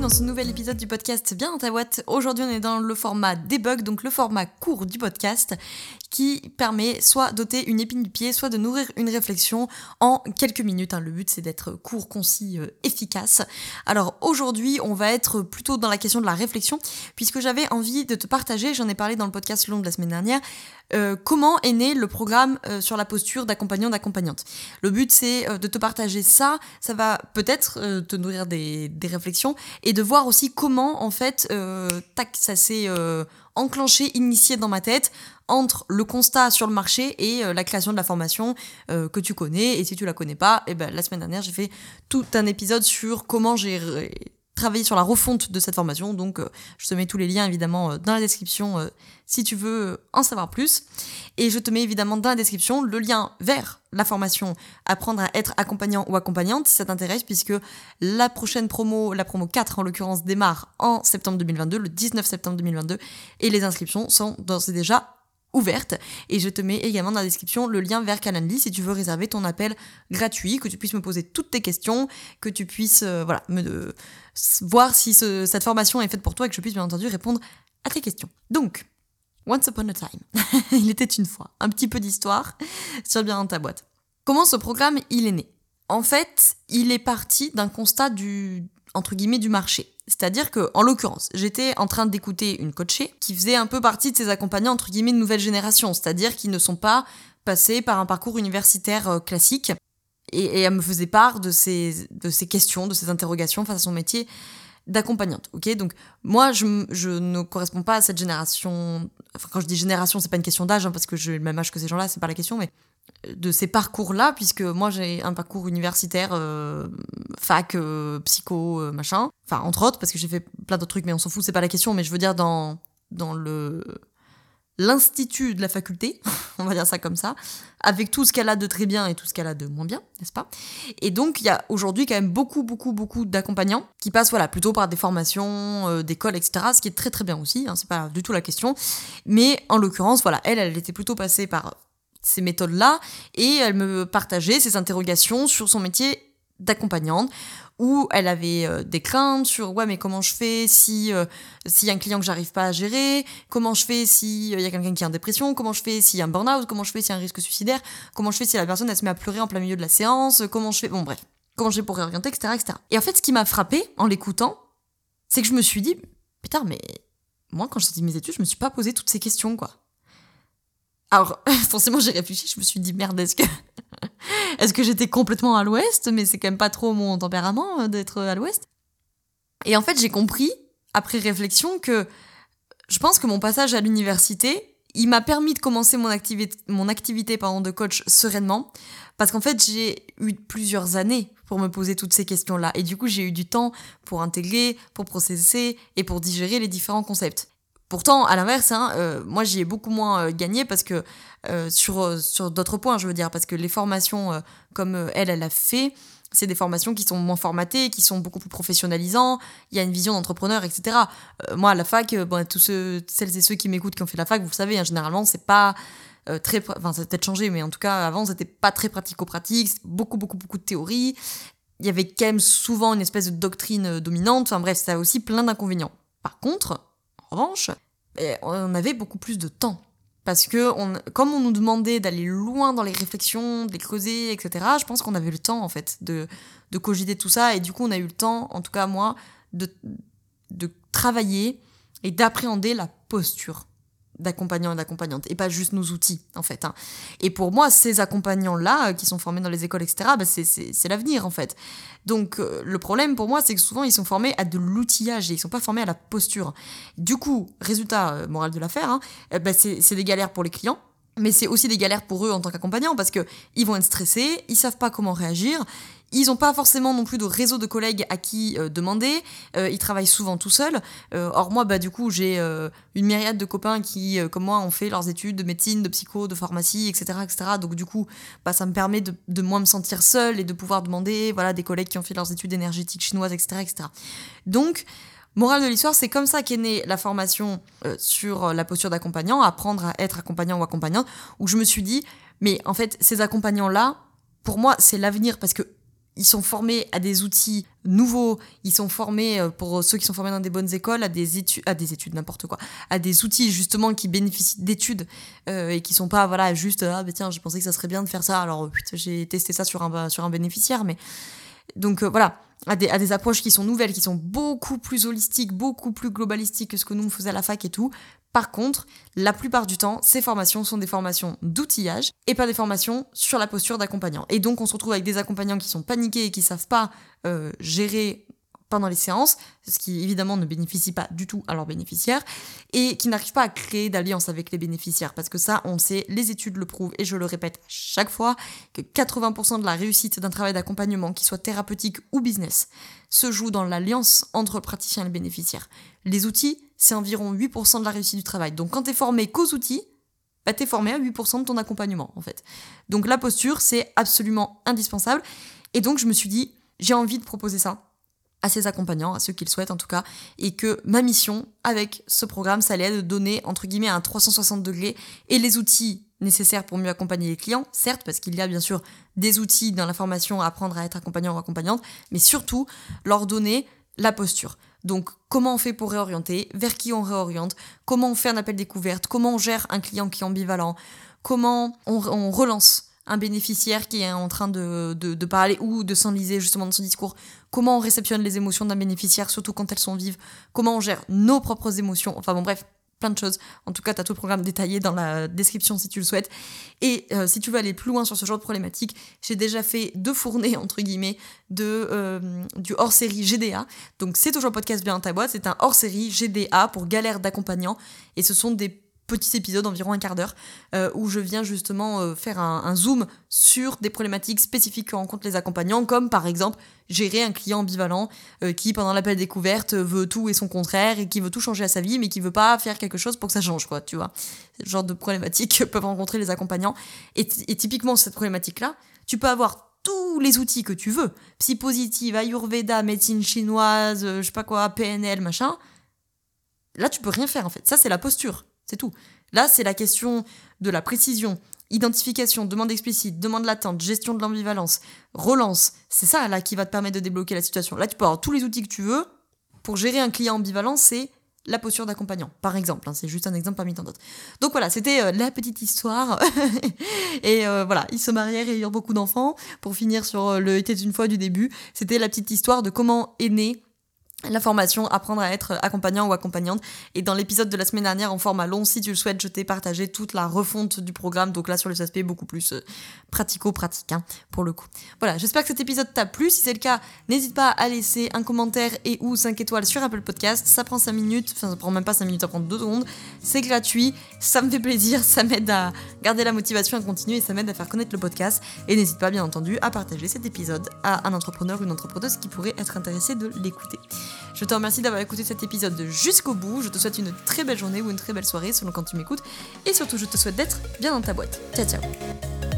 Dans ce nouvel épisode du podcast Bien dans ta boîte. Aujourd'hui, on est dans le format debug, donc le format court du podcast qui permet soit d'ôter une épine du pied, soit de nourrir une réflexion en quelques minutes. Hein. Le but, c'est d'être court, concis, euh, efficace. Alors aujourd'hui, on va être plutôt dans la question de la réflexion, puisque j'avais envie de te partager, j'en ai parlé dans le podcast long de la semaine dernière, euh, comment est né le programme euh, sur la posture d'accompagnant d'accompagnante. Le but c'est de te partager ça, ça va peut-être te nourrir des, des, réflexions et de voir aussi comment en fait tac ça s'est enclenché, initié dans ma tête entre le constat sur le marché et la création de la formation que tu connais. Et si tu la connais pas, et eh ben la semaine dernière j'ai fait tout un épisode sur comment j'ai travailler sur la refonte de cette formation. Donc, euh, je te mets tous les liens évidemment euh, dans la description euh, si tu veux en savoir plus. Et je te mets évidemment dans la description le lien vers la formation Apprendre à être accompagnant ou accompagnante si ça t'intéresse, puisque la prochaine promo, la promo 4 en l'occurrence, démarre en septembre 2022, le 19 septembre 2022, et les inscriptions sont d'ores et déjà Et je te mets également dans la description le lien vers Calendly si tu veux réserver ton appel gratuit, que tu puisses me poser toutes tes questions, que tu puisses euh, voilà, me, voir si cette formation est faite pour toi et que je puisse bien entendu répondre à tes questions. Donc, once upon a time, il était une fois, un petit peu d'histoire sur bien dans ta boîte. Comment ce programme il est né? En fait, il est parti d'un constat du entre guillemets du marché. C'est-à-dire que, en l'occurrence, j'étais en train d'écouter une coachée qui faisait un peu partie de ces accompagnants entre guillemets de nouvelle génération, c'est-à-dire qui ne sont pas passés par un parcours universitaire euh, classique. Et, elle me faisait part de ces, de questions, de ces interrogations face à son métier d'accompagnante. Ok, donc moi je, je, ne corresponds pas à cette génération. Enfin, quand je dis génération, c'est pas une question d'âge, hein, parce que j'ai le même âge que ces gens-là, c'est pas la question, mais de ces parcours-là, puisque moi j'ai un parcours universitaire, euh, fac, euh, psycho, euh, machin. Enfin, entre autres, parce que j'ai fait plein d'autres trucs, mais on s'en fout, c'est pas la question. Mais je veux dire, dans, le l'institut de la faculté, on va dire ça comme ça, avec tout ce qu'elle a de très bien et tout ce qu'elle a de moins bien, n'est-ce pas? Et donc, il y a aujourd'hui quand même beaucoup, beaucoup, beaucoup d'accompagnants qui passent, voilà, plutôt par des formations, d'écoles, etc., ce qui est très, très bien aussi, hein, c'est pas du tout la question. Mais en l'occurrence, voilà, elle, elle était plutôt passée par ces méthodes-là et elle me partageait ses interrogations sur son métier d'accompagnante où elle avait euh, des craintes sur ouais mais comment je fais si euh, s'il y a un client que j'arrive pas à gérer? Comment je fais si il y a quelqu'un qui est en dépression? Comment je fais s'il y a un burn-out? Comment je fais s'il y a un risque suicidaire? Comment je fais si la personne elle se met à pleurer en plein milieu de la séance? Comment je fais? Bon bref. Comment je fais pour réorienter etc etc et en fait ce qui m'a frappé en l'écoutant c'est que je me suis dit putain mais moi quand je sortis mes études je me suis pas posé toutes ces questions quoi alors, forcément, j'ai réfléchi, je me suis dit, merde, est-ce que, est-ce que j'étais complètement à l'ouest? Mais c'est quand même pas trop mon tempérament euh, d'être à l'ouest. Et en fait, j'ai compris, après réflexion, que je pense que mon passage à l'université, il m'a permis de commencer mon activité, mon activité de coach sereinement. Parce qu'en fait, j'ai eu plusieurs années pour me poser toutes ces questions-là. Et du coup, j'ai eu du temps pour intégrer, pour processer et pour digérer les différents concepts. Pourtant, à l'inverse, hein, euh, moi j'y ai beaucoup moins euh, gagné parce que euh, sur, sur d'autres points, je veux dire, parce que les formations comme elle, elle a fait, c'est des formations qui sont moins formatées, qui sont beaucoup plus professionnalisantes, il y a une vision d'entrepreneur, etc. moi, à la fac, bon, tous ceux, celles et ceux qui m'écoutent qui ont fait la fac, vous le savez, hein, généralement, c'est pas très. Enfin, ça a peut-être changé, mais en tout cas, avant, c'était pas très pratico-pratique, beaucoup, beaucoup, beaucoup de théorie. Il y avait quand même souvent une espèce de doctrine dominante, enfin bref, ça a aussi plein d'inconvénients. Par contre, en revanche, eh, on avait beaucoup plus de temps. Parce que comme on nous demandait d'aller loin dans les réflexions, de les creuser, etc., je pense qu'on avait le temps, en fait, de, cogiter tout ça. Et du coup, on a eu le temps, en tout cas moi, de travailler et d'appréhender la posture d'accompagnants et d'accompagnantes, et pas juste nos outils, en fait. Hein. Et pour moi, ces accompagnants-là, euh, qui sont formés dans les écoles, etc., bah c'est l'avenir, en fait. Donc, euh, le problème pour moi, c'est que souvent, ils sont formés à de l'outillage, et ils sont pas formés à la posture. Du coup, résultat euh, moral de l'affaire, hein, bah c'est des galères pour les clients, mais c'est aussi des galères pour eux en tant qu'accompagnants parce que ils vont être stressés, ils savent pas comment réagir, Ils n'ont pas forcément non plus de réseau de collègues à qui euh, demander. Euh, ils travaillent souvent tout seuls. Euh, or, moi, bah, du coup, j'ai une myriade de copains qui, comme moi, ont fait leurs études de médecine, de psycho, de pharmacie, etc. etc. Donc, du coup, bah, ça me permet de, moins me sentir seule et de pouvoir demander voilà, des collègues qui ont fait leurs études énergétiques chinoises, etc. etc. Donc, Morale de l'histoire, c'est comme ça qu'est née la formation sur la posture d'accompagnant, apprendre à être accompagnant ou accompagnante, où je me suis dit, mais en fait, ces accompagnants-là, pour moi, c'est l'avenir parce que ils sont formés à des outils nouveaux, ils sont formés, euh, pour ceux qui sont formés dans des bonnes écoles, à des études, à des études, n'importe quoi, à des outils justement qui bénéficient d'études euh, et qui sont pas, voilà, juste, ah ben tiens, j'ai pensé que ça serait bien de faire ça, alors j'ai testé ça sur un, sur un bénéficiaire, mais. Donc euh, voilà, à des, à des approches qui sont nouvelles, qui sont beaucoup plus holistiques, beaucoup plus globalistiques que ce que nous on faisait à la fac et tout, par contre, la plupart du temps, ces formations sont des formations d'outillage et pas des formations sur la posture d'accompagnant. Et donc, on se retrouve avec des accompagnants qui sont paniqués et qui savent pas euh, gérer pendant les séances, ce qui évidemment ne bénéficie pas du tout à leurs bénéficiaires, et qui n'arrivent pas à créer d'alliance avec les bénéficiaires, parce que ça, on sait, les études le prouvent, et je le répète chaque fois, que 80% de la réussite d'un travail d'accompagnement, qui soit thérapeutique ou business, se joue dans l'alliance entre le praticien et le bénéficiaire. Les outils, c'est environ 8% de la réussite du travail. Donc quand tu es formé qu'aux outils, bah, tu es formé à 8% de ton accompagnement, en fait. Donc la posture, c'est absolument indispensable. Et donc je me suis dit, j'ai envie de proposer ça à ses accompagnants, à ceux qu'ils souhaitent en tout cas, et que ma mission avec ce programme, ça allait être de donner entre guillemets un 360 degrés et les outils nécessaires pour mieux accompagner les clients, certes, parce qu'il y a bien sûr des outils dans la formation à apprendre à être accompagnant ou accompagnante, mais surtout leur donner la posture. Donc, comment on fait pour réorienter Vers qui on réoriente Comment on fait un appel découverte Comment on gère un client qui est ambivalent Comment on relance un bénéficiaire qui est en train de, parler ou de s'enliser justement dans son discours, comment on réceptionne les émotions d'un bénéficiaire, surtout quand elles sont vives, comment on gère nos propres émotions, enfin bon bref, plein de choses. En tout cas, tu as tout le programme détaillé dans la description si tu le souhaites. Et euh, si tu veux aller plus loin sur ce genre de problématique, j'ai déjà fait deux fournées, entre guillemets, de, euh, du hors-série GDA. Donc c'est toujours podcast bien ta boîte, c'est un hors-série GDA pour galère d'accompagnant. Et ce sont des petit épisode, environ un quart d'heure, euh, où je viens justement euh, faire un, zoom sur des problématiques spécifiques que rencontrent les accompagnants, comme par exemple gérer un client ambivalent euh, qui, pendant l'appel découverte, veut tout et son contraire et qui veut tout changer à sa vie, mais qui veut pas faire quelque chose pour que ça change, quoi, tu vois. Le genre de problématiques que peuvent rencontrer les accompagnants. Et, et typiquement, cette problématique-là, tu peux avoir tous les outils que tu veux, psy positive, ayurveda, médecine chinoise, je sais pas quoi, PNL, machin. Là, tu peux rien faire en fait. Ça, c'est la posture. C'est tout. Là, c'est la question de la précision, identification, demande explicite, demande latente, gestion de l'ambivalence, relance. C'est ça là qui va te permettre de débloquer la situation. Là, tu peux avoir tous les outils que tu veux pour gérer un client ambivalent, c'est la posture d'accompagnant, par exemple. Hein. c'est juste un exemple parmi tant d'autres. Donc voilà, c'était euh, la petite histoire. et euh, voilà, ils se marièrent et eurent beaucoup d'enfants. Pour finir sur euh, le était une fois du début, c'était la petite histoire de comment est né la formation apprendre à être accompagnant ou accompagnante. Et dans l'épisode de la semaine dernière en format long si tu le souhaites je t'ai partagé toute la refonte du programme. Donc là sur les aspects beaucoup plus euh, pratico-pratiques hein, pour le coup. Voilà j'espère que cet épisode t'a plu. Si c'est le cas n'hésite pas à laisser un commentaire et ou 5 étoiles sur Apple Podcast ça prend 5 minutes enfin ça prend même pas 5 minutes ça prend 2 secondes. C'est gratuit ça me fait plaisir ça m'aide à garder la motivation à continuer et ça m'aide à faire connaître le podcast. Et n'hésite pas bien entendu à partager cet épisode à un entrepreneur ou une entrepreneuse qui pourrait être intéressé de l'écouter je te remercie d'avoir écouté cet épisode jusqu'au bout. Je te souhaite une très belle journée ou une très belle soirée selon quand tu m'écoutes. Et surtout, je te souhaite d'être bien dans ta boîte. Ciao, ciao.